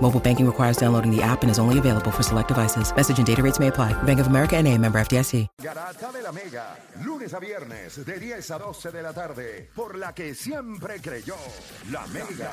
Mobile banking requires downloading the app and is only available for select devices. Message and data rates may apply. Bank of America and a member FDIC. Garata de la Mega, lunes a viernes de 10 a 12 de la tarde, por la que siempre creyó, la Mega.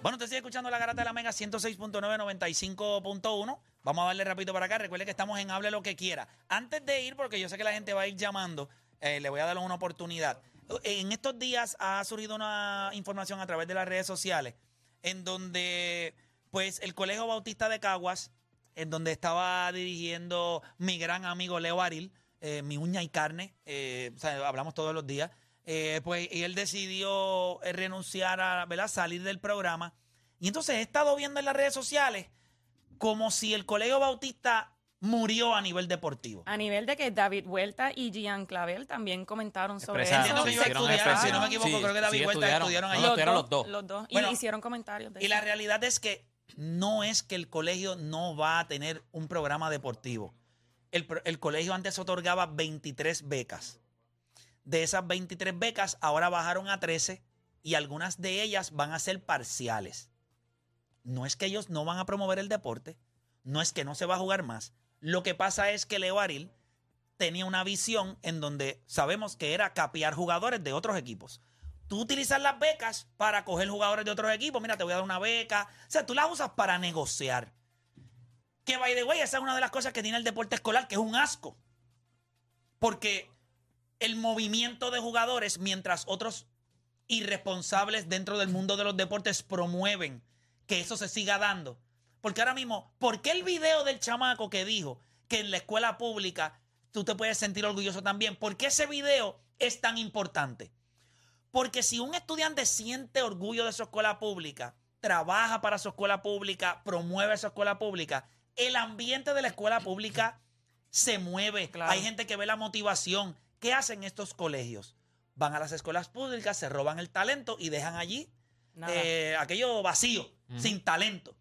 Bueno, usted sigue escuchando la garata de la Mega 106.9, 95.1. Vamos a darle rápido para acá. Recuerde que estamos en Hable lo que quiera. Antes de ir, porque yo sé que la gente va a ir llamando, eh, le voy a dar una oportunidad. En estos días ha surgido una información a través de las redes sociales en donde, pues, el Colegio Bautista de Caguas, en donde estaba dirigiendo mi gran amigo Leo Aril, eh, mi uña y carne, eh, hablamos todos los días. Eh, pues y él decidió eh, renunciar a ¿verdad? salir del programa. Y entonces he estado viendo en las redes sociales como si el Colegio Bautista murió a nivel deportivo. A nivel de que David Vuelta y Gian Clavel también comentaron sobre eso. Entiendo que ellos hicieron estudiaron, si no me equivoco, Sí, creo que David sí, Vuelta estudiaron. ahí. no, los dos. Los dos. Bueno, y hicieron comentarios de Y la realidad es que no es que el colegio no va a tener un programa deportivo. El, el colegio antes otorgaba 23 becas. De esas 23 becas, ahora bajaron a 13 y algunas de ellas van a ser parciales. No es que ellos no van a promover el deporte, no es que no se va a jugar más. Lo que pasa es que Leo Aril tenía una visión en donde sabemos que era capear jugadores de otros equipos. Tú utilizas las becas para coger jugadores de otros equipos. Mira, te voy a dar una beca. O sea, tú las usas para negociar. Que, by the way, esa es una de las cosas que tiene el deporte escolar, que es un asco. Porque el movimiento de jugadores, mientras otros irresponsables dentro del mundo de los deportes promueven que eso se siga dando. Porque ahora mismo, ¿por qué el video del chamaco que dijo que en la escuela pública tú te puedes sentir orgulloso también? ¿Por qué ese video es tan importante? Porque si un estudiante siente orgullo de su escuela pública, trabaja para su escuela pública, promueve su escuela pública, el ambiente de la escuela pública se mueve. Claro. Hay gente que ve la motivación. ¿Qué hacen estos colegios? Van a las escuelas públicas, se roban el talento y dejan allí eh, aquello vacío, sin talento.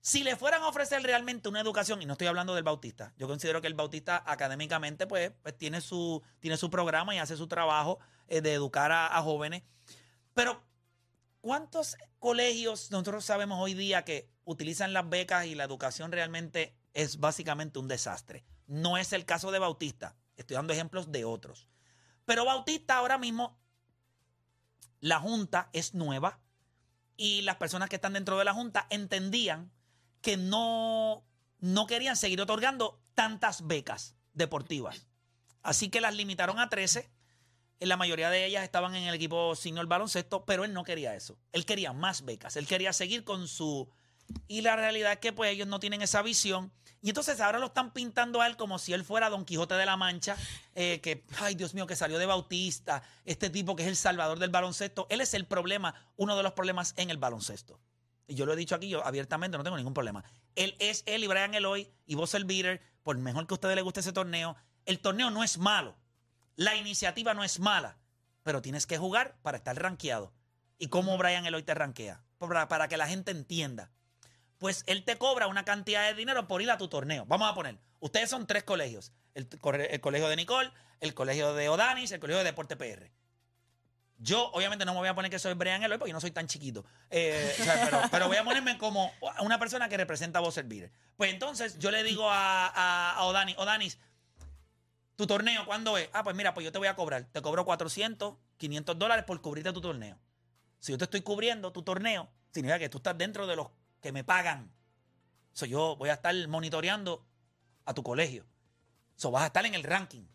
Si le fueran a ofrecer realmente una educación, y no estoy hablando del Bautista, yo considero que el Bautista académicamente pues, pues tiene, su, tiene su programa y hace su trabajo eh, de educar a, a jóvenes. Pero, ¿cuántos colegios nosotros sabemos hoy día que utilizan las becas y la educación realmente es básicamente un desastre? No es el caso de Bautista. Estoy dando ejemplos de otros. Pero Bautista ahora mismo, la Junta es nueva y las personas que están dentro de la Junta entendían que no, no querían seguir otorgando tantas becas deportivas. Así que las limitaron a 13. En La mayoría de ellas estaban en el equipo senior baloncesto, pero él no quería eso. Él quería más becas. Él quería seguir con su... Y la realidad es que pues ellos no tienen esa visión. Y entonces ahora lo están pintando a él como si él fuera Don Quijote de la Mancha, eh, que, ay Dios mío, que salió de Bautista, este tipo que es el salvador del baloncesto. Él es el problema, uno de los problemas en el baloncesto. Y yo lo he dicho aquí, yo abiertamente no tengo ningún problema. Él es él y Brian Eloy y vos el Beater, por mejor que a ustedes les guste ese torneo, el torneo no es malo. La iniciativa no es mala, pero tienes que jugar para estar rankeado. ¿Y cómo Brian Eloy te rankea? Para, para que la gente entienda. Pues él te cobra una cantidad de dinero por ir a tu torneo. Vamos a poner, ustedes son tres colegios. El, colegio de Nicole, el colegio de Odanis, el colegio de Deporte PR. Yo, obviamente, no me voy a poner que soy Brian Eloy porque yo no soy tan chiquito. Eh, pero, voy a ponerme como una persona que representa a Buzzer Beater. Pues entonces yo le digo a, a, a Odanis, Odanis, ¿tu torneo cuándo es? Ah, pues mira, pues yo te voy a cobrar. Te cobro 400, 500 dólares por cubrirte tu torneo. Si yo te estoy cubriendo tu torneo, significa que tú estás dentro de los que me pagan. So, yo voy a estar monitoreando a tu colegio. So, vas a estar en el ranking.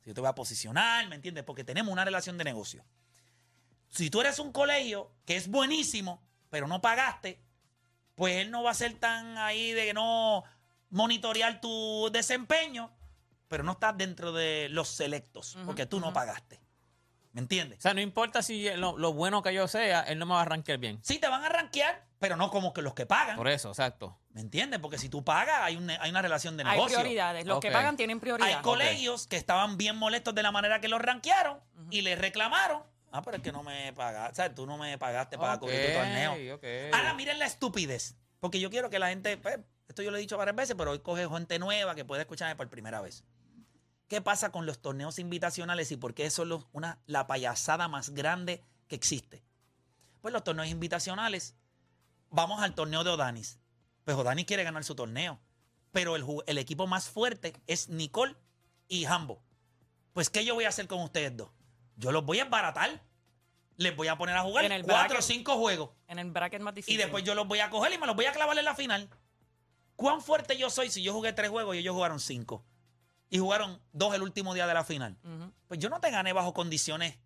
Si yo te voy a posicionar, ¿me entiendes? Porque tenemos una relación de negocio. Si tú eres un colegio que es buenísimo, pero no pagaste, pues él no va a ser tan ahí de no monitorear tu desempeño, pero no estás dentro de los selectos, porque tú no pagaste. ¿Me entiendes? O sea, no importa si lo, lo bueno que yo sea, él no me va a arrancar bien. Sí, te van a rankear, pero no como que los que pagan. Por eso, exacto. ¿Me entiendes? Porque si tú pagas, hay, un- hay una relación de Hay negocio. prioridades. Los que pagan tienen prioridad. Hay colegios que estaban bien molestos de la manera que los rankearon y les reclamaron. Ah, pero es que no me pagaste. O sea, tú no me pagaste para cubrir tu torneo. ok. Ahora miren la estupidez. Porque yo quiero que la gente. pues, esto yo lo he dicho varias veces, pero hoy coge gente nueva que puede escucharme por primera vez. ¿Qué pasa con los torneos invitacionales y por qué eso es lo- una, la payasada más grande que existe? Pues los torneos invitacionales. Vamos al torneo de Odanis. Pues Odanis quiere ganar su torneo. Pero el, equipo más fuerte es Nicole y Hambo. Pues, ¿qué yo voy a hacer con ustedes dos? Yo los voy a embaratar. Les voy a poner a jugar En cuatro o cinco juegos. En el bracket más difícil. Y después yo los voy a coger y me los voy a clavar en la final. ¿Cuán fuerte yo soy si yo jugué tres juegos y ellos jugaron cinco? Y jugaron dos el último día de la final. Pues yo no te gané bajo condiciones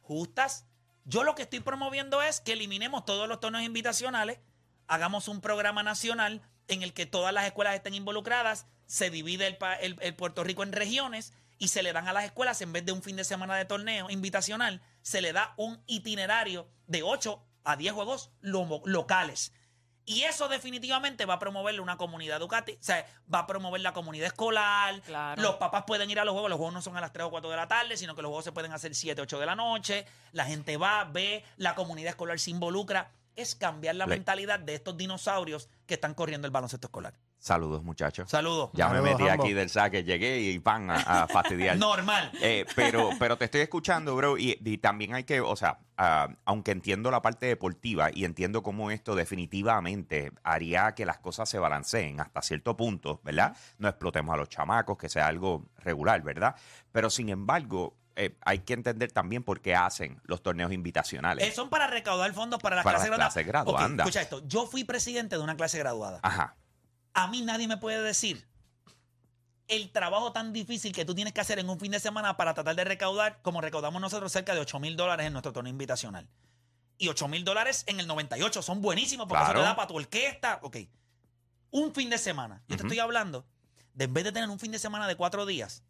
justas. Yo lo que estoy promoviendo es que eliminemos todos los torneos invitacionales, hagamos un programa nacional en el que todas las escuelas estén involucradas, se divide el, el- el Puerto Rico en regiones y se le dan a las escuelas, en vez de un fin de semana de torneo invitacional, se le da un itinerario de 8 a 10 juegos lo- locales. Y eso definitivamente va a promoverle una comunidad educativa, o sea, va a promover la comunidad escolar. Claro. Los papás pueden ir a los juegos, los juegos no son a las 3 o 4 de la tarde, sino que los juegos se pueden hacer 7, 8 de la noche. La gente va, ve, la comunidad escolar se involucra. Es cambiar la mentalidad de estos dinosaurios que están corriendo el baloncesto escolar. Saludos, muchachos. Saludos. Ya me metí Rambo. aquí del saque, llegué y pan a, a fastidiar. Normal. Eh, pero, pero te estoy escuchando, bro, y, y también hay que, o sea, ah, aunque entiendo la parte deportiva y entiendo cómo esto definitivamente haría que las cosas se balanceen hasta cierto punto, ¿verdad? No explotemos a los chamacos, que sea algo regular, ¿verdad? Pero sin embargo, eh, hay que entender también por qué hacen los torneos invitacionales. Eh, son para recaudar fondos para las Para clases las graduadas. clases graduandas. Ok, escucha esto. Yo fui presidente de una clase graduada. Ajá. A mí nadie me puede decir el trabajo tan difícil que tú tienes que hacer en un fin de semana para tratar de recaudar, como recaudamos nosotros, cerca de 8 mil dólares en nuestro torneo invitacional. Y 8 mil dólares en el 98 son buenísimos porque Claro. eso te da para tu orquesta. Ok. Un fin de semana. Yo te estoy hablando de en vez de tener un fin de semana de cuatro días,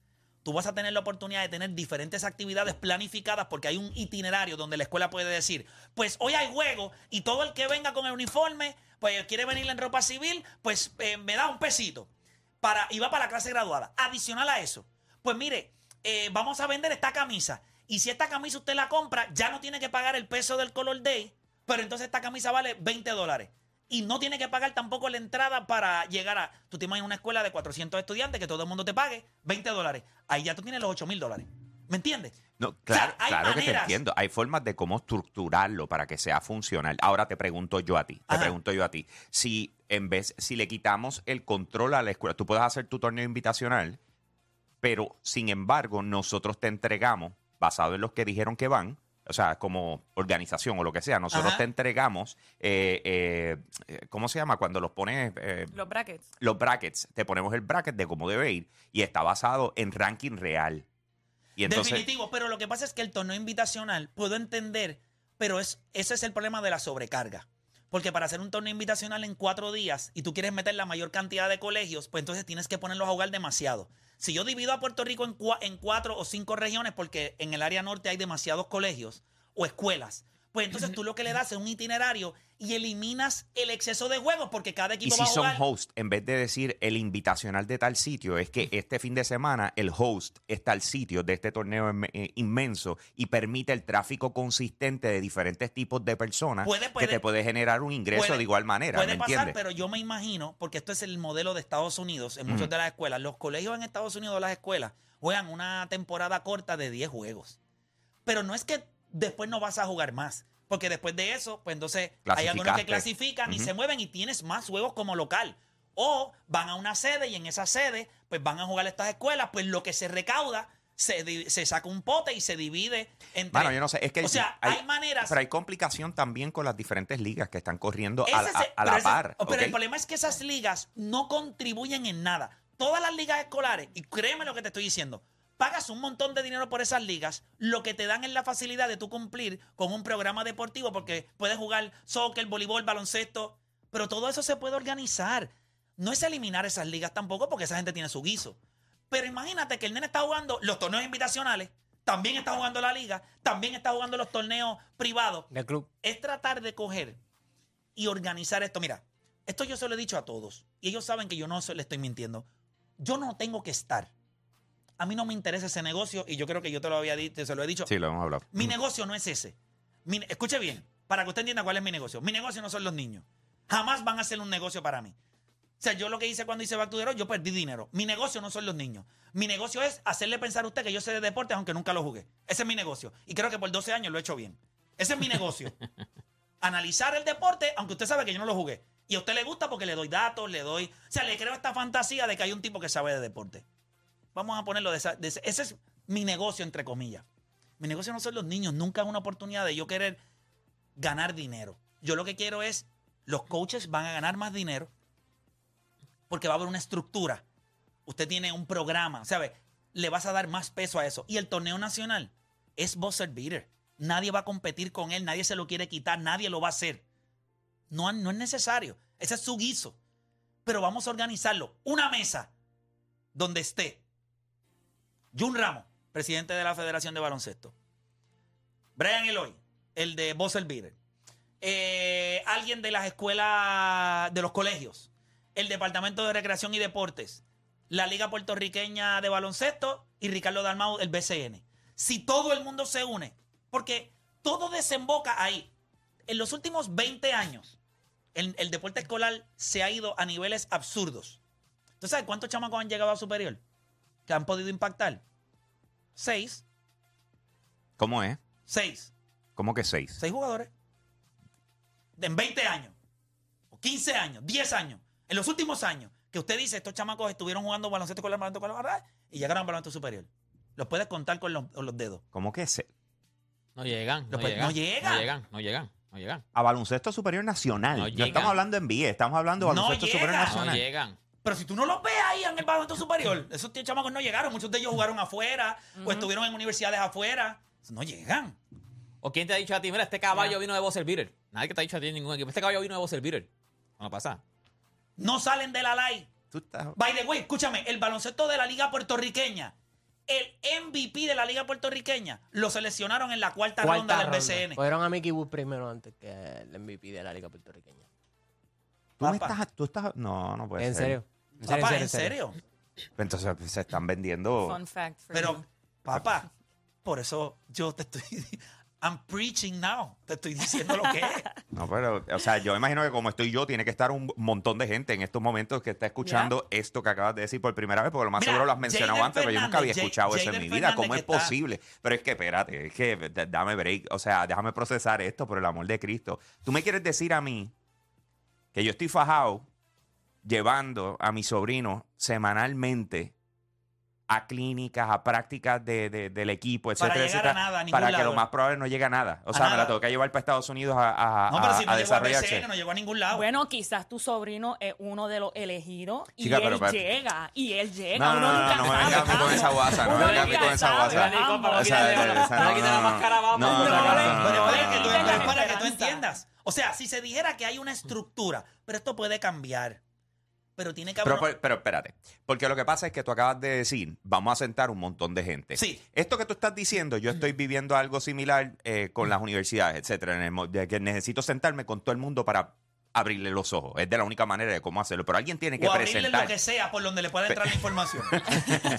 tú vas a tener la oportunidad de tener diferentes actividades planificadas porque hay un itinerario donde la escuela puede decir, pues hoy hay juego y todo el que venga con el uniforme, pues quiere venir en ropa civil, pues eh, me da un pesito para, y va para la clase graduada. Adicional a eso, pues mire, eh, vamos a vender esta camisa. Y si esta camisa usted la compra, ya no tiene que pagar el peso del Color Day, pero entonces esta camisa vale 20 dólares. Y no tiene que pagar tampoco la entrada para llegar a. Tú te imaginas una escuela de 400 estudiantes que todo el mundo te pague 20 dólares. Ahí ya tú tienes los 8 mil dólares. ¿Me entiendes? No, claro, claro que te entiendo. Hay formas de cómo estructurarlo para que sea funcional. Ahora te pregunto yo a ti, te Ajá. pregunto yo a ti, si en vez, si le quitamos el control a la escuela, tú puedes hacer tu torneo invitacional, pero sin embargo nosotros te entregamos, basado en los que dijeron que van, o sea, como organización o lo que sea, nosotros Ajá. te entregamos, eh, eh, eh, ¿cómo se llama? Cuando los pones... eh, Los brackets. los brackets, te ponemos el bracket de cómo debe ir y está basado en ranking real. Y entonces, Definitivo, pero lo que pasa es que el torneo invitacional, puedo entender, pero es, ese es el problema de la sobrecarga. Porque para hacer un torneo invitacional en cuatro días y tú quieres meter la mayor cantidad de colegios, pues entonces tienes que ponerlos a jugar demasiado. Si yo divido a Puerto Rico en, cua- en cuatro o cinco regiones, porque en el área norte hay demasiados colegios o escuelas, pues entonces tú lo que le das es un itinerario y eliminas el exceso de juegos porque cada Y equipo si va a son jugar. host, en vez de decir el invitacional de tal sitio, es que este fin de semana el host está al sitio de este torneo eh, inmenso y permite el tráfico consistente de diferentes tipos de personas Puede- que te puede generar un ingreso Puede- de igual manera, Puede ¿me pasar, entiendes? pero yo me imagino, porque esto es el modelo de Estados Unidos en muchas de las escuelas. Los colegios en Estados Unidos, las escuelas, juegan una temporada corta de 10 juegos. Pero no es que después no vas a jugar más. Porque después de eso, pues entonces hay algunos que clasifican y se mueven y tienes más juegos como local. O van a una sede y en esa sede, pues van a jugar estas escuelas, pues lo que se recauda se, se saca un pote y se divide entre. Bueno, yo no sé, es que O sea, hay, maneras. Pero hay complicación también con las diferentes ligas que están corriendo a, la ese- par. Pero el problema es que esas ligas no contribuyen en nada. Todas las ligas escolares, y créeme lo que te estoy diciendo, pagas un montón de dinero por esas ligas, lo que te dan es la facilidad de tú cumplir con un programa deportivo porque puedes jugar soccer, voleibol, baloncesto, pero todo eso se puede organizar. No es eliminar esas ligas tampoco porque esa gente tiene su guiso. Pero imagínate que el nene está jugando los torneos invitacionales, también está jugando la liga, también está jugando los torneos privados Del club. es tratar de coger y organizar esto. Mira, esto yo se lo he dicho a todos y ellos saben que yo no se le estoy mintiendo. Yo no tengo que estar. A mí no me interesa ese negocio y yo creo que yo te lo había dicho, se lo he dicho. Sí, lo hemos hablado. Mi negocio no es ese. Mi- escuche bien, para que usted entienda cuál es mi negocio. Mi negocio no son los niños. Jamás van a ser un negocio para mí. O sea, yo lo que hice cuando hice Back to the Road, yo perdí dinero. Mi negocio no son los niños. Mi negocio es hacerle pensar a usted que yo sé de deportes aunque nunca lo jugué. Ese es mi negocio. Y creo que por 12 años lo he hecho bien. Ese es mi negocio. Analizar el deporte aunque usted sabe que yo no lo jugué. Y a usted le gusta porque le doy datos, le doy... O sea, le creo esta fantasía de que hay un tipo que sabe de deporte. Vamos a ponerlo ese es mi negocio, entre comillas. Mi negocio no son los niños. Nunca es una oportunidad de yo querer ganar dinero. Yo lo que quiero es... Los coaches van a ganar más dinero porque va a haber una estructura. Usted tiene un programa, ¿sabe? Le vas a dar más peso a eso. Y el torneo nacional es buzzer beater. Nadie va a competir con él, nadie se lo quiere quitar, nadie lo va a hacer. No, no es necesario. Ese es su guiso. Pero vamos a organizarlo. Una mesa donde esté Jun Ramos, presidente de la Federación de Baloncesto. Brian Eloy, el de buzzer beater. Eh, alguien de las escuelas, de los colegios. El Departamento de Recreación y Deportes. La Liga Puertorriqueña de Baloncesto y Ricardo Dalmau, el BCN. Si todo el mundo se une, porque todo desemboca ahí. En los últimos 20 años, el, el deporte escolar se ha ido a niveles absurdos. ¿Tú sabes cuántos chamacos han llegado a superior? Que han podido impactar. Seis. ¿Cómo es? Seis. ¿Cómo que seis? Seis jugadores. En 20 años. O 15 años. 10 años. En los últimos años. Que usted dice, estos chamacos estuvieron jugando baloncesto con el baloncesto con la y llegaron al baloncesto superior. Los puedes contar con los, con los dedos. ¿Cómo que se No llegan, no llegan. no llegan. No llegan, no llegan, no llegan. A baloncesto superior nacional. No estamos hablando en BIE, estamos hablando de No baloncesto superior llega. No nacional. llegan. Pero si tú no los ves en el baloncesto superior, esos tíos chamacos no llegaron. Muchos de ellos jugaron afuera o estuvieron en universidades afuera. No llegan. ¿O quién te ha dicho a ti, mira, este caballo vino de Buzzer Beater? Nadie que te ha dicho a ti en ningún equipo. Este caballo vino de Buzzer Beater. No pasa. No salen de la estás- By the way, escúchame, el baloncesto de la Liga Puertorriqueña, el MVP de la Liga Puertorriqueña, lo seleccionaron en la cuarta, ronda del BCN. Fueron a Mickey Wood primero antes que el MVP de la Liga Puertorriqueña. Tú, me estás, tú estás. No, no puede en ser. serio. Papá, ¿en serio? Entonces pues, se están vendiendo. Fun fact for Pero, you. papá, por eso yo te estoy... I'm preaching now. Te estoy diciendo lo que es. No, pero, o sea, yo imagino que como estoy yo, tiene que estar un montón de gente en estos momentos que está escuchando esto que acabas de decir por primera vez, porque lo más Mira, seguro lo has mencionado antes, pero yo nunca había escuchado eso en mi Fernández vida. ¿Cómo es está- posible? Pero es que, espérate, es que dame break, o sea, déjame procesar esto por el amor de Cristo. Tú me quieres decir a mí que yo estoy fajado llevando a mi sobrino semanalmente a clínicas, a prácticas de, de- del equipo, Para etcétera, llegar a etcétera, nada, a para que lo más probable no llegue a nada. O A sea, me la tengo que llevar para Estados Unidos a, a, No, pero a- si no a llegó desarrollarse. BCN, no llegó a ningún lado. Bueno, quizás tu sobrino es uno de los elegidos y Chica, él pero llega, y él llega. No, no, uno no, nunca no, no me vengas a mí con esa guasa, no me vengas a mí con esa guasa. no quita la máscara, vamos. No, no, Pero no, no le- no, no, Pero no, es para que tú entiendas. O sea, si se dijera que hay una estructura, pero esto puede cambiar. Pero tiene que haber. Pero, pero, pero espérate, porque lo que pasa es que tú acabas de decir, vamos a sentar un montón de gente. Sí. Esto que tú estás diciendo, yo estoy viviendo algo similar eh, con las universidades, etcétera, en el que necesito sentarme con todo el mundo para abrirle los ojos. Es de la única manera de cómo hacerlo. Pero alguien tiene que o abrirle presentar. lo que sea por donde le pueda entrar la información.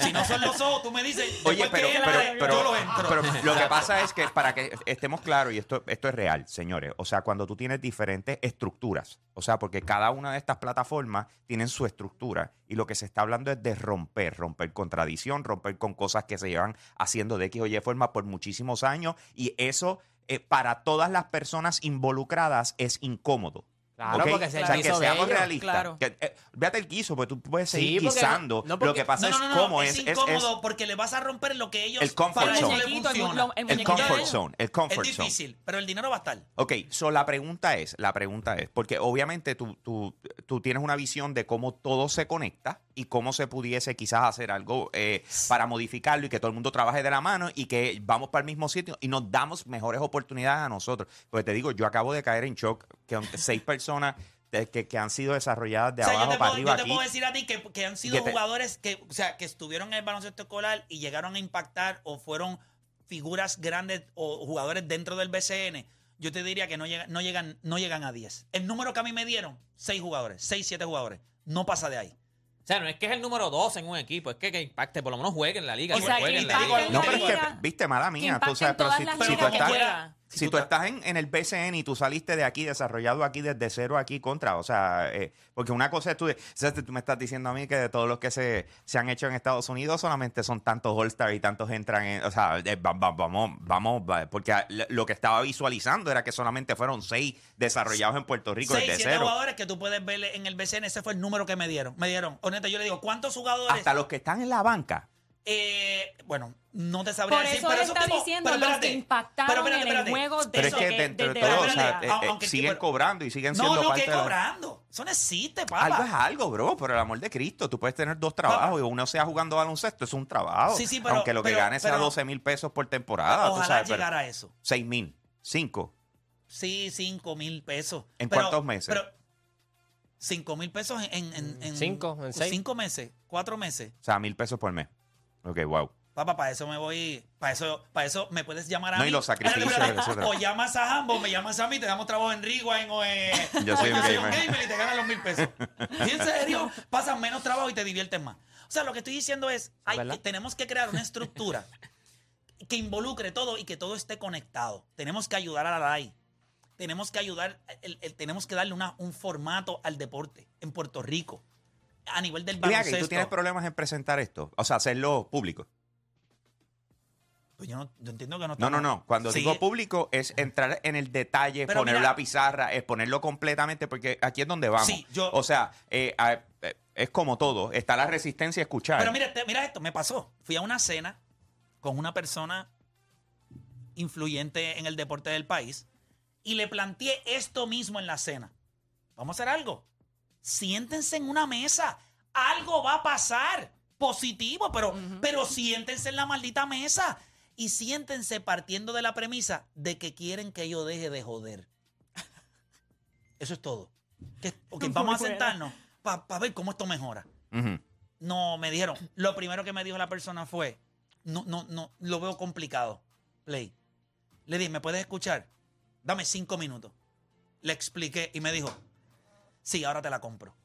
si no son los ojos, tú me dices, Oye, pero, que pero, yo lo entro. pero lo que pasa es que para que estemos claros, y esto, esto es real, señores, o sea, cuando tú tienes diferentes estructuras, o sea, porque cada una de estas plataformas tienen su estructura y lo que se está hablando es de romper, romper con tradición, romper con cosas que se llevan haciendo de X o Y forma por muchísimos años y eso eh, para todas las personas involucradas es incómodo. Claro, ¿ok? porque es el o sea, que de seamos ellos. realistas. Claro. Que, eh, véate el guiso, porque tú puedes seguir Sí, porque guisando. no, porque- lo que pasa no, no, es no, no, cómo es, es, es- es incómodo porque le vas a romper lo que ellos El comfort para zone. El el lo- el comfort zone. El Es comfort zone. difícil, pero el dinero va a estar. Ok, so la pregunta es, la pregunta es, porque obviamente tú, tú, tú tienes una visión de cómo todo se conecta y cómo se pudiese quizás hacer algo eh, para modificarlo y que todo el mundo trabaje de la mano y que vamos para el mismo sitio y nos damos mejores oportunidades a nosotros. Porque te digo, yo acabo de caer en shock que seis personas de- que, que han sido desarrolladas de O sea, yo abajo te, para puedo, arriba yo te aquí. puedo decir a ti que, que han sido Que te- jugadores que, o sea, que estuvieron en el baloncesto escolar y llegaron a impactar o fueron figuras grandes o jugadores dentro del BCN. Yo te diría que no llegan, no llegan, no llegan a 10. El número que a mí me dieron, 6 jugadores, 6, 7 jugadores. No pasa de ahí. O sea, no es que es el número 2 en un equipo, es que, que impacte, por lo menos juegue en la liga. O que sea, juegue en la impacte liga. en No, pero es que, viste, mala mía, tú sabes, pero si, si tú estás... juega. Si tú estás en, en el BCN y tú saliste de aquí, desarrollado aquí desde cero aquí contra, o sea, eh, porque una cosa es tú, o sea, tú me estás diciendo a mí que de todos los que se, se han hecho en Estados Unidos solamente son tantos All-Star y tantos entran en, o sea, eh, va- va- vamos, vamos, va- porque lo que estaba visualizando era que solamente fueron seis desarrollados en Puerto Rico 6, desde 7 cero. jugadores que tú puedes ver en el BCN. Ese fue el número que me dieron. Me dieron. Honesta, yo le digo, ¿cuántos jugadores? Hasta los que están en la banca. Eh, bueno, no te sabría Por decir, eso pero él esos está tipos- diciendo pero los que espérate, impactaron pero espérate, en el espérate. juego Pero es que dentro de todo, o sea, espérate, eh, eh, siguen cobrando y siguen No, siendo no, parte que de cobrando. Eso no existe, papá. Algo es algo, bro, por el amor de Cristo. Tú puedes tener dos trabajos y uno sea jugando baloncesto, es un trabajo. Sí, sí, pero- Aunque lo que pero- ganes sea pero- 12 mil pesos por temporada, tú Ojalá sabes. pero llegara a eso. 6 mil, 5. Sí, 5 mil pesos. ¿En Pero- cuántos meses? Pero 5 mil pesos en, en, en- Cinco, en seis. Cinco meses, cuatro meses. O sea, mil pesos por mes. Ok, wow. Papá, para eso me voy. Para eso, para eso me puedes llamar a No, mí. y los sacrificios. O llamas a Hambo, me llamas a mí, te damos trabajo en Rewind o en. Yo o soy en un Soy gamer. y te ganan los mil pesos. Y en serio, pasas menos trabajo y te diviertes más. O sea, lo que estoy diciendo es, hay ¿Verdad? que- tenemos que crear una estructura que involucre todo y que todo esté conectado. Tenemos que ayudar a la LAI. Tenemos que ayudar, el- el- tenemos que darle una- un formato al deporte en Puerto Rico. A nivel del baloncesto. tú tienes problemas en presentar esto. O sea, hacerlo público. Pues yo, no, yo entiendo que no No, no, no. Cuando Sí, digo público es entrar en el detalle, Pero poner mira- la pizarra, es ponerlo completamente, porque aquí es donde vamos. Sí, yo- O sea, eh, a- eh, es como todo. Está la resistencia a escuchar. Pero mira, te- mira esto, me pasó. Fui a una cena con una persona influyente en el deporte del país y le planteé esto mismo en la cena. Vamos a hacer algo. Siéntense en una mesa. Algo va a pasar. Positivo, pero, pero siéntense en la maldita mesa. Y siéntense partiendo de la premisa de que quieren que yo deje de joder. Eso es todo. Que, ok, vamos a sentarnos para ver cómo esto mejora. No, me dijeron. Lo primero que me dijo la persona fue, no, no, no, lo veo complicado. Play. Le dije, ¿me puedes escuchar? Dame cinco minutos. Le expliqué y me dijo, sí, ahora te la compro.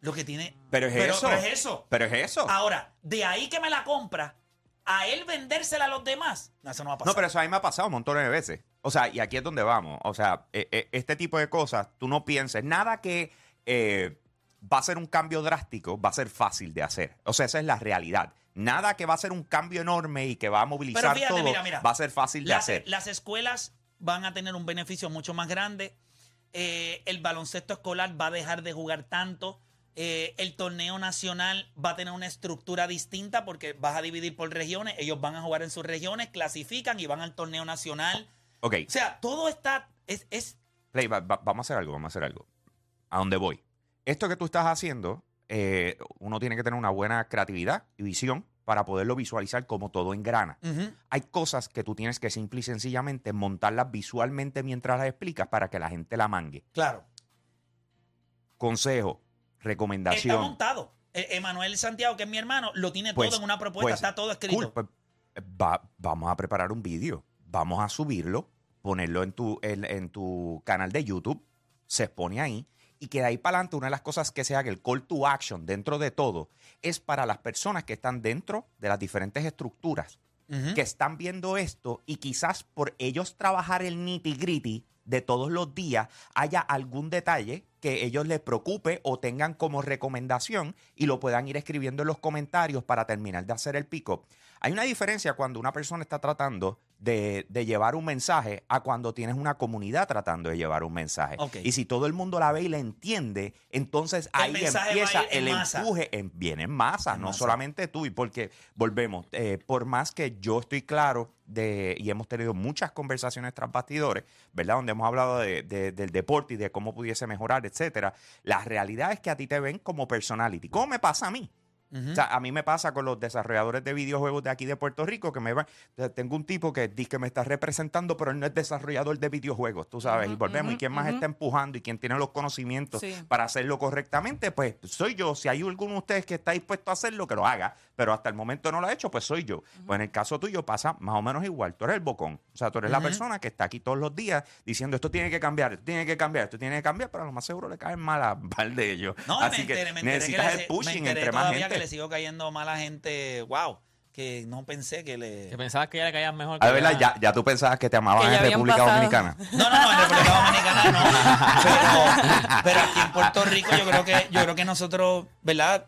Lo que tiene... Pero es eso. Pero es eso. Pero es eso. Ahora, de ahí que me la compra, a él vendérsela a los demás, no, eso no va a pasar. No, pero eso a mí me ha pasado montones de veces. O sea, y aquí es donde vamos. O sea, eh, eh, este tipo de cosas, tú no pienses, nada que eh, va a ser un cambio drástico, va a ser fácil de hacer. O sea, esa es la realidad. Nada que va a ser un cambio enorme y que va a movilizar Pero fíjate, todo, mira, mira. va a ser fácil de hacer. las escuelas van a tener un beneficio mucho más grande. Eh, el baloncesto escolar va a dejar de jugar tanto. Eh, el torneo nacional va a tener una estructura distinta porque vas a dividir por regiones. Ellos van a jugar en sus regiones, clasifican y van al torneo nacional. Ok, O sea, todo está. Es, es Play, va- va- vamos a hacer algo, vamos a hacer algo. ¿A dónde voy? Esto que tú estás haciendo, eh, uno tiene que tener una buena creatividad y visión para poderlo visualizar como todo engrana. ujú. Hay cosas que tú tienes que simple y sencillamente montarlas visualmente mientras las explicas para que la gente la mangue. claro. Consejo, Está recomendación. montado. Eh, Emanuel Santiago, que es mi hermano, lo tiene Pues- todo en una propuesta, pues, está todo escrito. Cool, pues, va- vamos a preparar un vídeo, vamos a subirlo, ponerlo en tu, en, en tu canal de YouTube se expone ahí y que de ahí para adelante una de las cosas que se haga, el call to action dentro de todo, es para las personas que están dentro de las diferentes estructuras, que están viendo esto y quizás por ellos trabajar el nitty gritty de todos los días haya algún detalle que ellos les preocupe o tengan como recomendación y lo puedan ir escribiendo en los comentarios para terminar de hacer el pick-up. Hay una diferencia cuando una persona está tratando de, de llevar un mensaje a cuando tienes una comunidad tratando de llevar un mensaje. Y si todo el mundo la ve y la entiende, entonces El ahí empieza en el empuje, en, viene en masa, En no masa. solamente tú. Y porque, volvemos, eh, por más que yo estoy claro de, y hemos tenido muchas conversaciones tras bastidores, ¿verdad? Donde hemos hablado de- de- del deporte y de cómo pudiese mejorar, etcétera. La realidad es que a ti te ven como personality. ¿Cómo me pasa a mí? O sea, a mí me pasa con los desarrolladores de videojuegos de aquí de Puerto Rico que me van, tengo un tipo que dice que me está representando, pero él no es desarrollador de videojuegos, tú sabes, y volvemos, y quién más está empujando y quién tiene los conocimientos Sí. para hacerlo correctamente, pues soy yo. Si hay alguno de ustedes que está dispuesto a hacerlo, que lo haga, pero hasta el momento no lo ha hecho, pues soy yo. Pues en el caso tuyo pasa más o menos igual. Tú eres el bocón. O sea, tú eres la persona que está aquí todos los días diciendo esto tiene que cambiar, esto tiene que cambiar, esto tiene que cambiar, pero a lo más seguro le caen mal a par de ellos. No, Así me que enteré, me enteré necesitas que el pushing entre más gente. Que le sigo cayendo mala gente. Wow, que no pensé que le. Que pensabas que ya le caías mejor. A que ver, ya- ya, ya tú pensabas que te amaban Que ya en habían República pasado. Dominicana. No, no, no, en República Dominicana no. Pero, pero aquí en Puerto Rico yo creo que yo creo que nosotros, ¿verdad?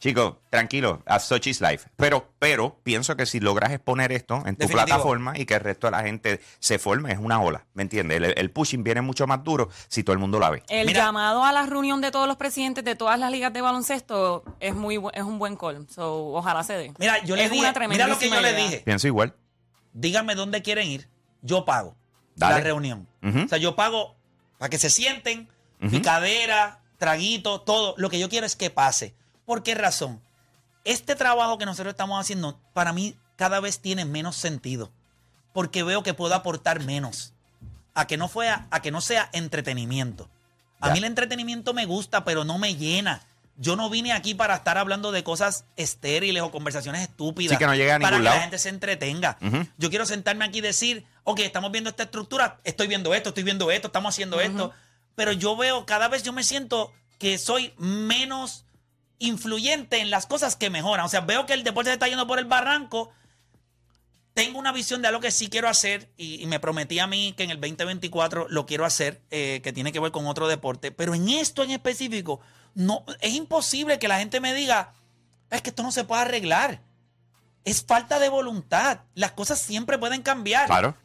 Chicos, tranquilo, as such is life. Pero, pero pienso que si logras exponer esto en tu Definitivo. plataforma y que el resto de la gente se forme, es una ola. ¿Me entiendes? El, el pushing viene mucho más duro si todo el mundo la ve. El Mira. llamado a la reunión de todos los presidentes de todas las ligas de baloncesto es muy bu- es un buen call. So, ojalá se dé. Mira, yo le es dije, una mira lo que yo tremendísima le idea. dije. Pienso igual. Díganme dónde quieren ir, yo pago Dale. la reunión. Ujú. O sea, yo pago para que se sienten, Ujú. picadera, traguito, todo. Lo que yo quiero es que pase. ¿Por qué razón? Este trabajo que nosotros estamos haciendo, para mí, cada vez tiene menos sentido. Porque veo que puedo aportar menos. A que no, fuera, a que no sea entretenimiento. A Ya. mí el entretenimiento me gusta, pero no me llena. Yo no vine aquí para estar hablando de cosas estériles o conversaciones estúpidas. Sí, que no llegue a Para ningún que lado. la gente se entretenga. Yo quiero sentarme aquí y decir, ok, estamos viendo esta estructura, estoy viendo esto, estoy viendo esto, estamos haciendo esto. Pero yo veo, cada vez yo me siento que soy menos influyente en las cosas que mejoran. O sea, veo que el deporte se está yendo por el barranco. Tengo una visión de algo que sí quiero hacer y, y me prometí a mí que en el 2024 lo quiero hacer, eh, que tiene que ver con otro deporte. Pero en esto en específico, no, es imposible que la gente me diga, es que esto no se puede arreglar. Es falta de voluntad. Las cosas siempre pueden cambiar. Claro.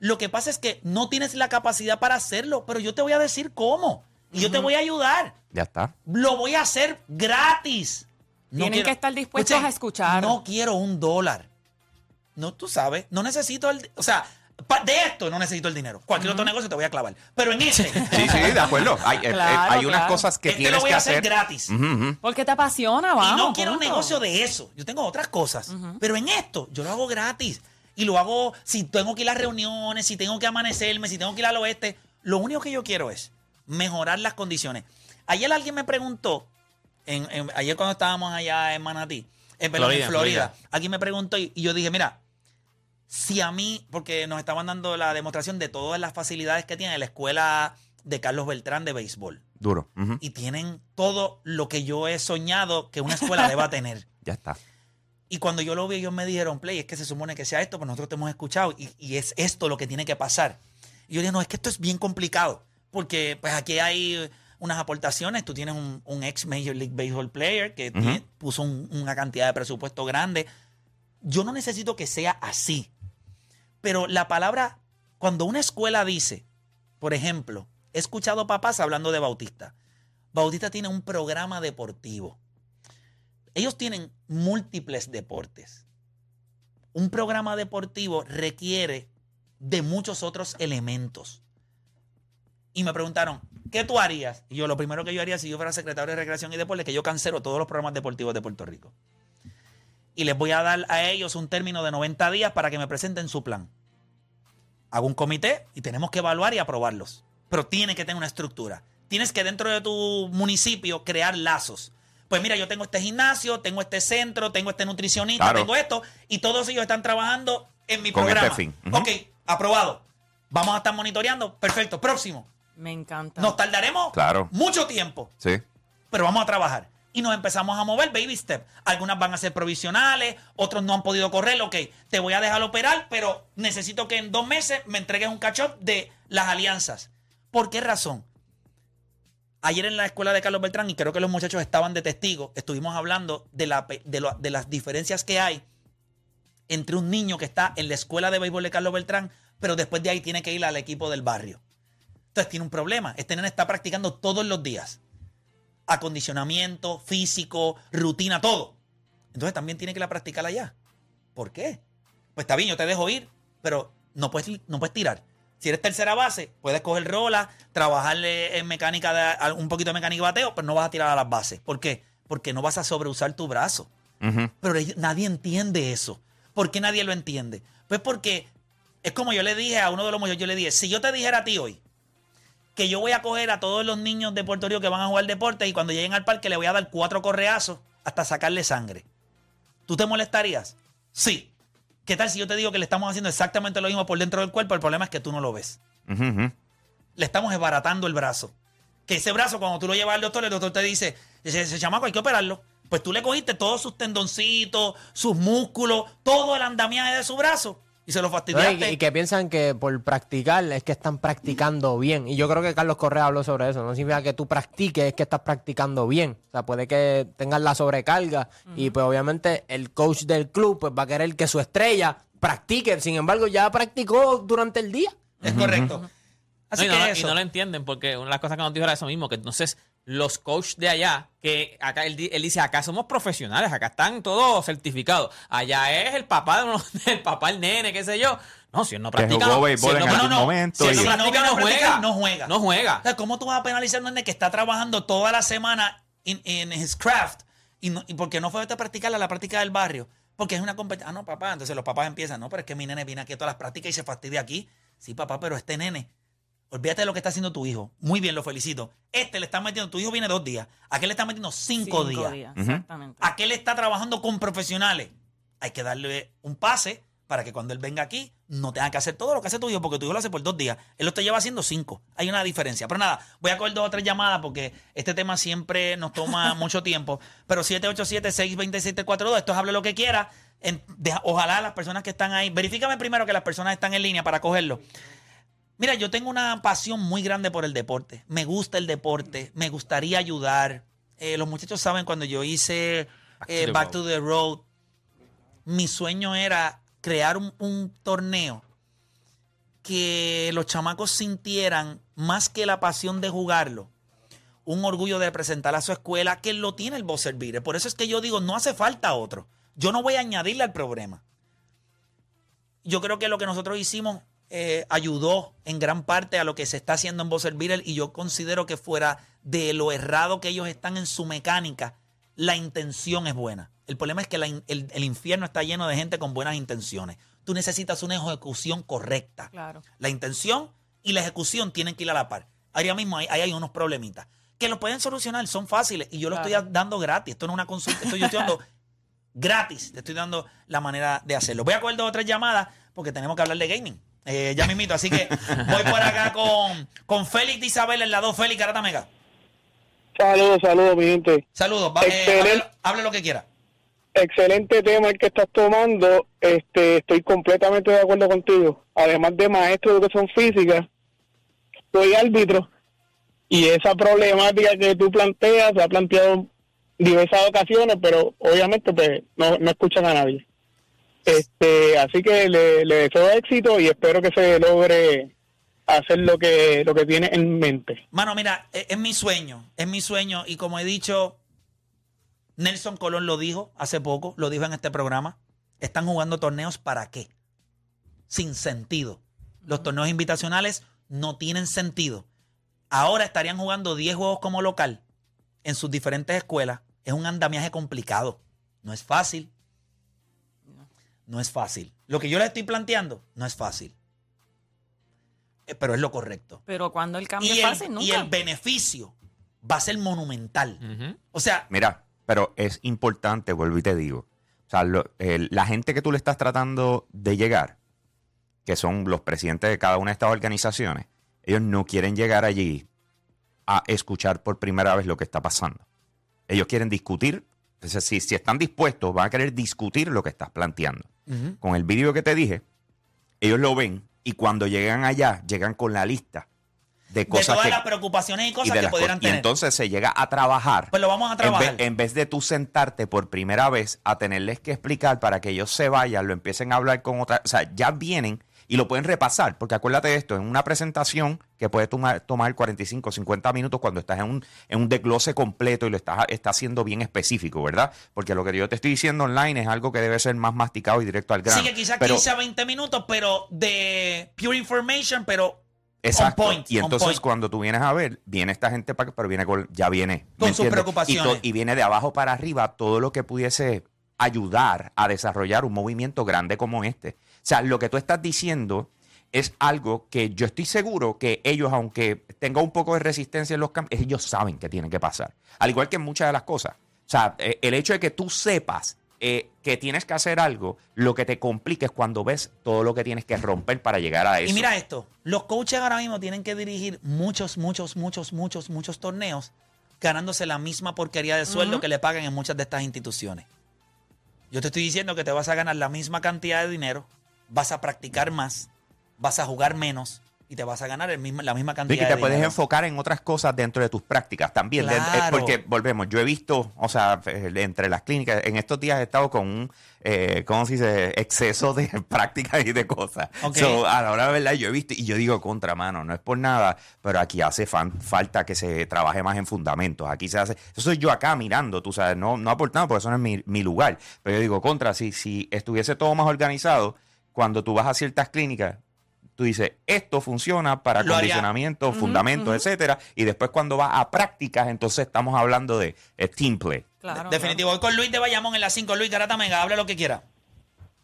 Lo que pasa es que no tienes la capacidad para hacerlo, pero yo te voy a decir cómo. Y yo te voy a ayudar. Ya está. Lo voy a hacer gratis. Tienen que estar dispuestos a escuchar. No quiero un dólar. No, tú sabes, no necesito el... O sea, pa- de esto no necesito el dinero. Cualquier otro negocio te voy a clavar. Pero en este... Sí, sí, de acuerdo. Hay, eh, eh, Claro, hay unas claro. cosas que este tienes lo voy que a hacer hacer. gratis. Ujú, ujú. Porque te apasiona, vamos. y no quiero un punto. negocio de eso. Yo tengo otras cosas. Pero en esto, yo lo hago gratis. Y lo hago si tengo que ir a reuniones, si tengo que amanecerme, si tengo que ir al oeste. Lo único que yo quiero es mejorar las condiciones. Ayer alguien me preguntó, en- en- ayer cuando estábamos allá en Manatí, en, perdón, en Florida, alguien me preguntó y, y yo dije, mira, si a mí, porque nos estaban dando la demostración de todas las facilidades que tiene la escuela de Carlos Beltrán de béisbol. Duro. Y tienen todo lo que yo he soñado que una escuela deba tener. Ya está. Y cuando yo lo vi, ellos me dijeron, Play, es que se supone que sea esto, pero nosotros te hemos escuchado y, y es esto lo que tiene que pasar. Y yo dije, no, es que esto es bien complicado, porque pues aquí hay unas aportaciones, tú tienes un, un ex Major League Baseball player que tiene- puso un- una cantidad de presupuesto grande. Yo no necesito que sea así, pero la palabra, cuando una escuela dice, por ejemplo, he escuchado papás hablando de Bautista. Bautista tiene un programa deportivo. Ellos tienen múltiples deportes. Un programa deportivo requiere de muchos otros elementos. Y me preguntaron, ¿qué tú harías? Y yo, lo primero que yo haría si yo fuera secretario de Recreación y Deporte es que yo cancelo todos los programas deportivos de Puerto Rico. Y les voy a dar a ellos un término de 90 días para que me presenten su plan. Hago un comité y tenemos que evaluar y aprobarlos. Pero tiene que tener una estructura. Tienes que dentro de tu municipio crear lazos. Pues mira, yo tengo este gimnasio, tengo este centro, tengo este nutricionista, Claro. tengo esto, y todos ellos están trabajando en mi Con programa. este fin. Ujú. Ok, aprobado. Vamos a estar monitoreando. Perfecto. Próximo. Me encanta. Nos tardaremos Claro. mucho tiempo, Sí. pero vamos a trabajar. Y nos empezamos a mover baby step. Algunas van a ser provisionales, otros no han podido correr. Ok, te voy a dejar operar, pero necesito que en dos meses me entregues un catch-up de las alianzas. ¿Por qué razón? Ayer en la escuela de Carlos Beltrán, y creo que los muchachos estaban de testigo, estuvimos hablando de, la, pe- de, lo- de las diferencias que hay entre un niño que está en la escuela de béisbol de Carlos Beltrán, pero después de ahí tiene que ir al equipo del barrio. Entonces tiene un problema. Este nene está practicando todos los días. Acondicionamiento, físico, rutina, todo. Entonces también tiene que ir a practicar allá. ¿Por qué? Pues está bien, yo te dejo ir, pero no puedes, no puedes tirar. Si eres tercera base, puedes coger rola, trabajarle en mecánica, de, un poquito de mecánica y bateo, pero no vas a tirar a las bases. ¿Por qué? Porque no vas a sobreusar tu brazo. Pero nadie entiende eso. ¿Por qué nadie lo entiende? Pues porque es como yo le dije a uno de los muchachos, yo le dije, si yo te dijera a ti hoy que yo voy a coger a todos los niños de Puerto Rico que van a jugar deporte y cuando lleguen al parque le voy a dar cuatro correazos hasta sacarle sangre. ¿Tú te molestarías? Sí. ¿Qué tal si yo te digo que le estamos haciendo exactamente lo mismo por dentro del cuerpo? El problema es que tú no lo ves. Ujú. Le estamos esbaratando el brazo. Que ese brazo, cuando tú lo llevas al doctor, el doctor te dice, ese, ese chamaco hay que operarlo. Pues tú le cogiste todos sus tendoncitos, sus músculos, todo el andamiaje de su brazo y se lo No, fastidiaste. y, y que piensan que por practicar es que están practicando bien. Y yo creo que Carlos Correa habló sobre eso. No significa que tú practiques, es que estás practicando bien. O sea, puede que tengas la sobrecarga y pues obviamente el coach del club pues va a querer que su estrella practique. Sin embargo, ya practicó durante el día. Es correcto. Así y, que no, y eso. no lo entienden porque una de las cosas que nos dijo era eso mismo, que entonces los coaches de allá, que acá él, di- él dice, acá somos profesionales, acá están todos certificados. Allá es el papá de uno, el papá, el nene, qué sé yo. No, si él no practica. no- si no- no, momento Si practica, juega. no juega. No juega. O sea, ¿Cómo tú vas a penalizar a un nene que está trabajando toda la semana en en his craft y, no, y porque no fue a practicar a la práctica del barrio? Porque es una competencia. Ah, no, papá. Entonces los papás empiezan, no, pero es que mi nene viene aquí a todas las prácticas y se fastidia aquí. Sí, papá, pero este nene, olvídate de lo que está haciendo tu hijo. Muy bien, lo felicito. Este le está metiendo, tu hijo viene dos días. Aquel le está metiendo cinco, días. Exactamente. Aquel está trabajando con profesionales. Hay que darle un pase para que cuando él venga aquí no tenga que hacer todo lo que hace tu hijo, porque tu hijo lo hace por dos días. Él lo te lleva haciendo cinco. Hay una diferencia. Pero nada, voy a coger dos o tres llamadas porque este tema siempre nos toma mucho tiempo. Pero 787-626-742, esto es hable lo que quiera. En- deja- ojalá las personas que están ahí, verifícame primero que las personas están en línea para cogerlo. Mira, yo tengo una pasión muy grande por el deporte. Me gusta el deporte, me gustaría ayudar. Eh, los muchachos saben cuando yo hice Back to eh, the Back Road. to the Road, mi sueño era crear un, un torneo que los chamacos sintieran más que la pasión de jugarlo, un orgullo de representar a su escuela que lo tiene el Beater. Por eso es que yo digo, no hace falta otro. Yo no voy a añadirle al problema. Yo creo que lo que nosotros hicimos eh, ayudó en gran parte a lo que se está haciendo en Beater y yo considero que fuera de lo errado que ellos están en su mecánica, la intención es buena. El problema es que la el, el infierno está lleno de gente con buenas intenciones. Tú necesitas una ejecución correcta. Claro. La intención y la ejecución tienen que ir a la par. Ahora mismo hay, ahí hay unos problemitas que los pueden solucionar, son fáciles y yo lo Claro. estoy dando gratis. Esto no es una consulta, esto yo estoy dando gratis. Te estoy dando la manera de hacerlo. Voy a coger dos o tres llamadas porque tenemos que hablar de gaming. Eh, ya mismito, así que voy por acá con, con Félix de Isabel en la 2. Félix, Garata Mega. Saludos, saludos, mi gente. Saludos. Va, eh, hable, hable lo que quiera. Excelente tema el que estás tomando. Este, estoy completamente de acuerdo contigo. Además de maestro de educación física, soy árbitro y esa problemática que tú planteas se ha planteado diversas ocasiones, pero obviamente pues no, no escuchan a nadie. Este, así que le, deseo éxito y espero que se logre hacer lo que lo que tiene en mente. Mano, mira, es, es mi sueño, es mi sueño y como he dicho, Nelson Colón lo dijo hace poco, lo dijo en este programa, están jugando torneos para qué? Sin sentido. Los torneos invitacionales no tienen sentido. Ahora estarían jugando 10 juegos como local en sus diferentes escuelas. Es un andamiaje complicado. No es fácil. No es fácil. Lo que yo les estoy planteando no es fácil. Eh, Pero es lo correcto Pero cuando el cambio y es el, fácil, nunca. y el beneficio va a ser monumental. O sea, Mira, pero es importante, vuelvo y te digo. O sea, lo- el- la gente que tú le estás tratando de llegar, que son los presidentes de cada una de estas organizaciones, ellos no quieren llegar allí a escuchar por primera vez lo que está pasando. Ellos quieren discutir. Entonces, si, si están dispuestos, van a querer discutir lo que estás planteando. Con el vídeo que te dije, ellos lo ven y cuando llegan allá, llegan con la lista de De cosas todas que, las preocupaciones y y cosas de que las pudieran y tener. entonces se llega a trabajar. Pues lo vamos a En vez, trabajar. en vez de tú sentarte por primera vez a tenerles que explicar para que ellos se vayan, lo empiecen a hablar con otra, o sea, ya vienen y lo pueden repasar, porque acuérdate de esto, en una presentación que puede tomar, tomar 45, 50 minutos cuando estás en un, en un desglose completo y lo estás, estás haciendo bien específico, ¿verdad? Porque lo que yo te estoy diciendo online es algo que debe ser más masticado y directo al grano. Sí, que quizás Pero- 15 a 20 minutos, pero de pure information, pero Exacto. on point. y on entonces point. cuando tú vienes a ver, viene esta gente para pero viene con, ya viene. ¿me Con sus preocupaciones. Y, y viene de abajo para arriba todo lo que pudiese ayudar a desarrollar un movimiento grande como este. O sea, lo que tú estás diciendo es algo que yo estoy seguro que ellos, aunque tenga un poco de resistencia en los cambios, ellos saben que tiene que pasar. Al igual que en muchas de las cosas. O sea, eh, el hecho de que tú sepas eh, que tienes que hacer algo, lo que te complica es cuando ves todo lo que tienes que romper para llegar a eso. Y mira esto, los coaches ahora mismo tienen que dirigir muchos, muchos, muchos, muchos, muchos torneos ganándose la misma porquería de sueldo que le pagan en muchas de estas instituciones. Yo te estoy diciendo que te vas a ganar la misma cantidad de dinero, vas a practicar más, vas a jugar menos y te vas a ganar el mismo, la misma cantidad que de te puedes dinero. enfocar en otras cosas dentro de tus prácticas también. eh, Claro. porque, volvemos, yo he visto, o sea, eh, entre las clínicas, en estos días he estado con un, eh, ¿cómo se dice? Exceso de prácticas y de cosas. So, a la hora de verdad, yo he visto, y yo digo contra mano, no es por nada, pero aquí hace fan- falta que se trabaje más en fundamentos. Aquí se hace, eso soy yo acá mirando, tú sabes, no, no aportando, porque eso no es mi, mi lugar. Pero yo digo, contra, si, si estuviese todo más organizado, cuando tú vas a ciertas clínicas, tú dices, esto funciona para Lo haría. condicionamiento, fundamentos, etcétera, y después cuando vas a prácticas, entonces estamos hablando de team play. Claro, Definitivo. Voy con Luis de Bayamón en la 5. Luis Garata Mega, hable lo que quiera.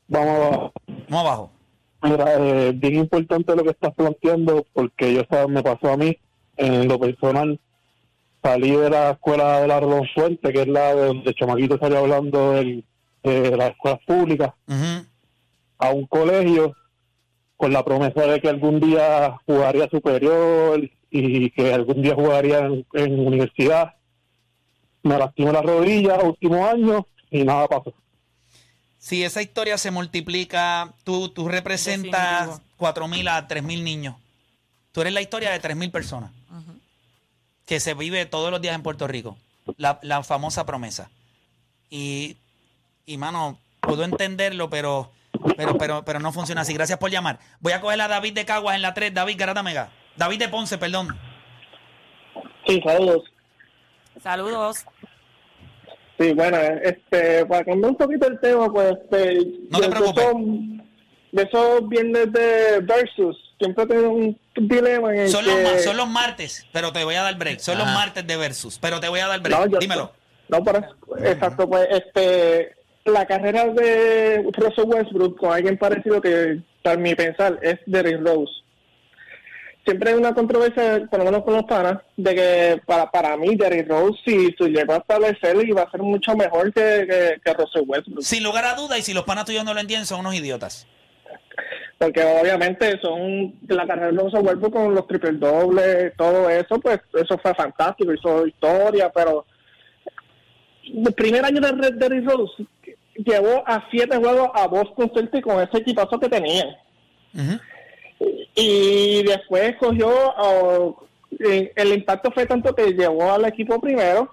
Vamos abajo. Vamos abajo. Mira, eh, bien importante lo que estás planteando, porque yo sabes, me pasó a mí, en lo personal, salí de la escuela de la Rolón Fuente, que es la de donde Chamaquito salió hablando de las escuelas públicas, Ujú. A un colegio, con la promesa de que algún día jugaría superior y que algún día jugaría en, en universidad. Me lastimé la rodilla último año y nada pasó. Si esa historia se multiplica, tú, tú representas Definitivo. 4.000 a 3.000 niños. Tú eres la historia de 3.000 personas que se vive todos los días en Puerto Rico. La, la famosa promesa. Y, y, mano, puedo entenderlo, pero, pero, pero, pero no funciona así. Gracias por llamar. Voy a coger a David de Caguas en la 3. David Garata Mega. David de Ponce, perdón. Sí, saludos. Saludos. Sí, bueno, este, para cambiar un poquito el tema, pues, este, No te de- preocupes. De esos, de esos viernes de Versus, siempre tengo un dilema en el Son que... los, son los martes, pero te voy a dar break. Son los martes de Versus, pero te voy a dar break. No, Dímelo. No, pero, exacto, pues, este, la carrera de Russell Westbrook con alguien parecido que, para mi pensar, es Derrick Rose. Siempre hay una controversia, por lo menos con los panas, de que para, para mí Derrick Rose, si se llegó a establecer, iba a ser mucho mejor que, que, que Russell Westbrook. Sin lugar a duda, y si los panas tuyos no lo entienden, son unos idiotas. porque obviamente son la carrera de Russell Westbrook con los triple dobles, todo eso, pues eso fue fantástico, hizo historia, pero el primer año de Red Derrick Rose llevó a siete juegos a Boston Celtics con ese equipazo que tenían. Y después cogió, oh, eh, el impacto fue tanto que llevó al equipo primero,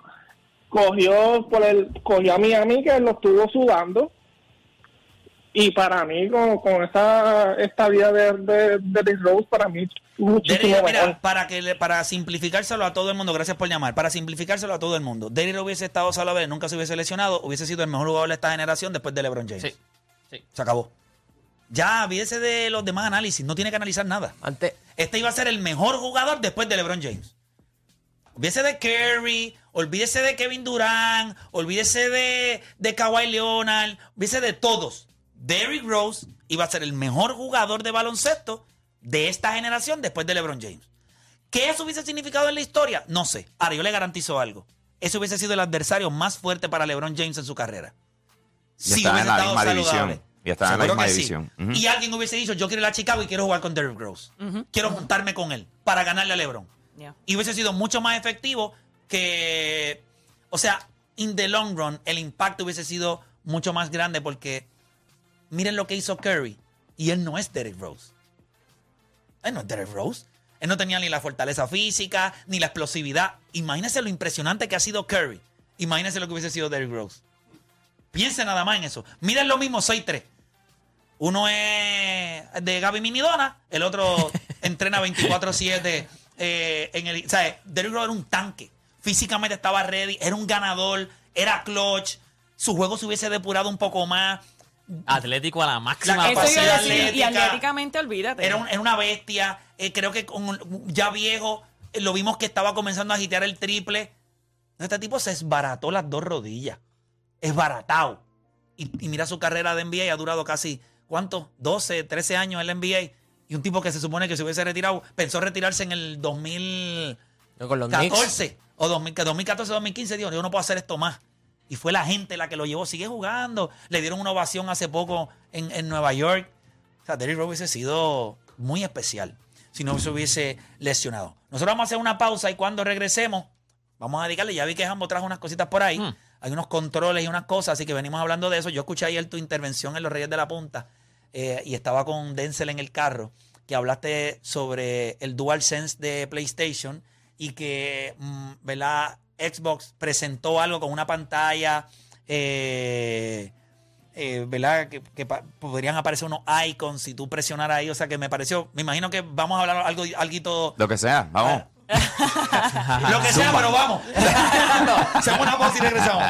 cogió por el cogió a Miami que lo estuvo sudando y para mí con, con esa esta vida de, de, de Derrick Rose para mí muchísimo Derrick, mejor. mira, para que le- para simplificárselo a todo el mundo, gracias por llamar. Para simplificárselo a todo el mundo, Derrick hubiese estado saludable, nunca se hubiese lesionado, hubiese sido el mejor jugador de esta generación después de LeBron James. Sí, sí. Se acabó. Ya, olvídese de los demás análisis, no tiene que analizar nada. Antes, Este iba a ser el mejor jugador después de LeBron James. Olvídese de Curry, olvídese de Kevin Durant, olvídese de, de Kawhi Leonard, olvídese de todos. Derrick Rose iba a ser el mejor jugador de baloncesto de esta generación después de LeBron James. ¿Qué eso hubiese significado en la historia? No sé. Ahora, yo le garantizo algo. Ese hubiese sido el adversario más fuerte para LeBron James en su carrera. Y estaba en la misma división. Y están en la misma sí. Y alguien hubiese dicho, yo quiero ir a Chicago y quiero jugar con Derrick Rose. Quiero juntarme con él para ganarle a LeBron. Yeah. Y hubiese sido mucho más efectivo que, o sea, in the long run, el impacto hubiese sido mucho más grande porque miren lo que hizo Curry. Y él no es Derrick Rose. Él no es Derrick Rose. Él no tenía ni la fortaleza física, ni la explosividad. Imagínense lo impresionante que ha sido Curry. Imagínense lo que hubiese sido Derrick Rose. Piensen nada más en eso. Miren lo mismo, soy tres. Uno es de Gaby Minidona, el otro entrena 24-7 eh, en el. O sea, Derrick Rose era un tanque. Físicamente estaba ready, era un ganador, era clutch. Su juego se hubiese depurado un poco más. Atlético a la máxima. La Eso iba a capacidad decir, y atlética. atléticamente, olvídate. Era, un- era una bestia. Eh, creo que con, ya viejo, eh, lo vimos que estaba comenzando a agitear el triple. Este tipo se esbarató las dos rodillas. Esbaratado. Y, y mira su carrera de NBA, ha durado casi, ¿cuánto? 12, 13 años en la NBA. Y un tipo que se supone que se hubiese retirado, pensó retirarse en el 2014 Yo con los Knicks. o 2000 que 2014, 2015. Dijo, yo no puedo hacer esto más. Y fue la gente la que lo llevó. Sigue jugando. Le dieron una ovación hace poco en, en Nueva York. O sea, Derrick Rose hubiese sido muy especial si no se hubiese lesionado. Nosotros vamos a hacer una pausa y cuando regresemos, vamos a dedicarle. Ya vi que Jambo trajo unas cositas por ahí. Hay unos controles y unas cosas, así que venimos hablando de eso. Yo escuché ayer tu intervención en Los Reyes de la Punta eh, y estaba con Denzel en el carro, que hablaste sobre el DualSense de PlayStation y que, mm, ¿verdad? Xbox presentó algo con una pantalla. eh, eh, ¿verdad? Que, podrían aparecer unos icons si tú presionaras ahí. O sea, que me pareció. Me imagino que vamos a hablar algo, alguito. Lo que sea, vamos. Lo que sea, pero vamos. Hacemos una pausa y regresamos.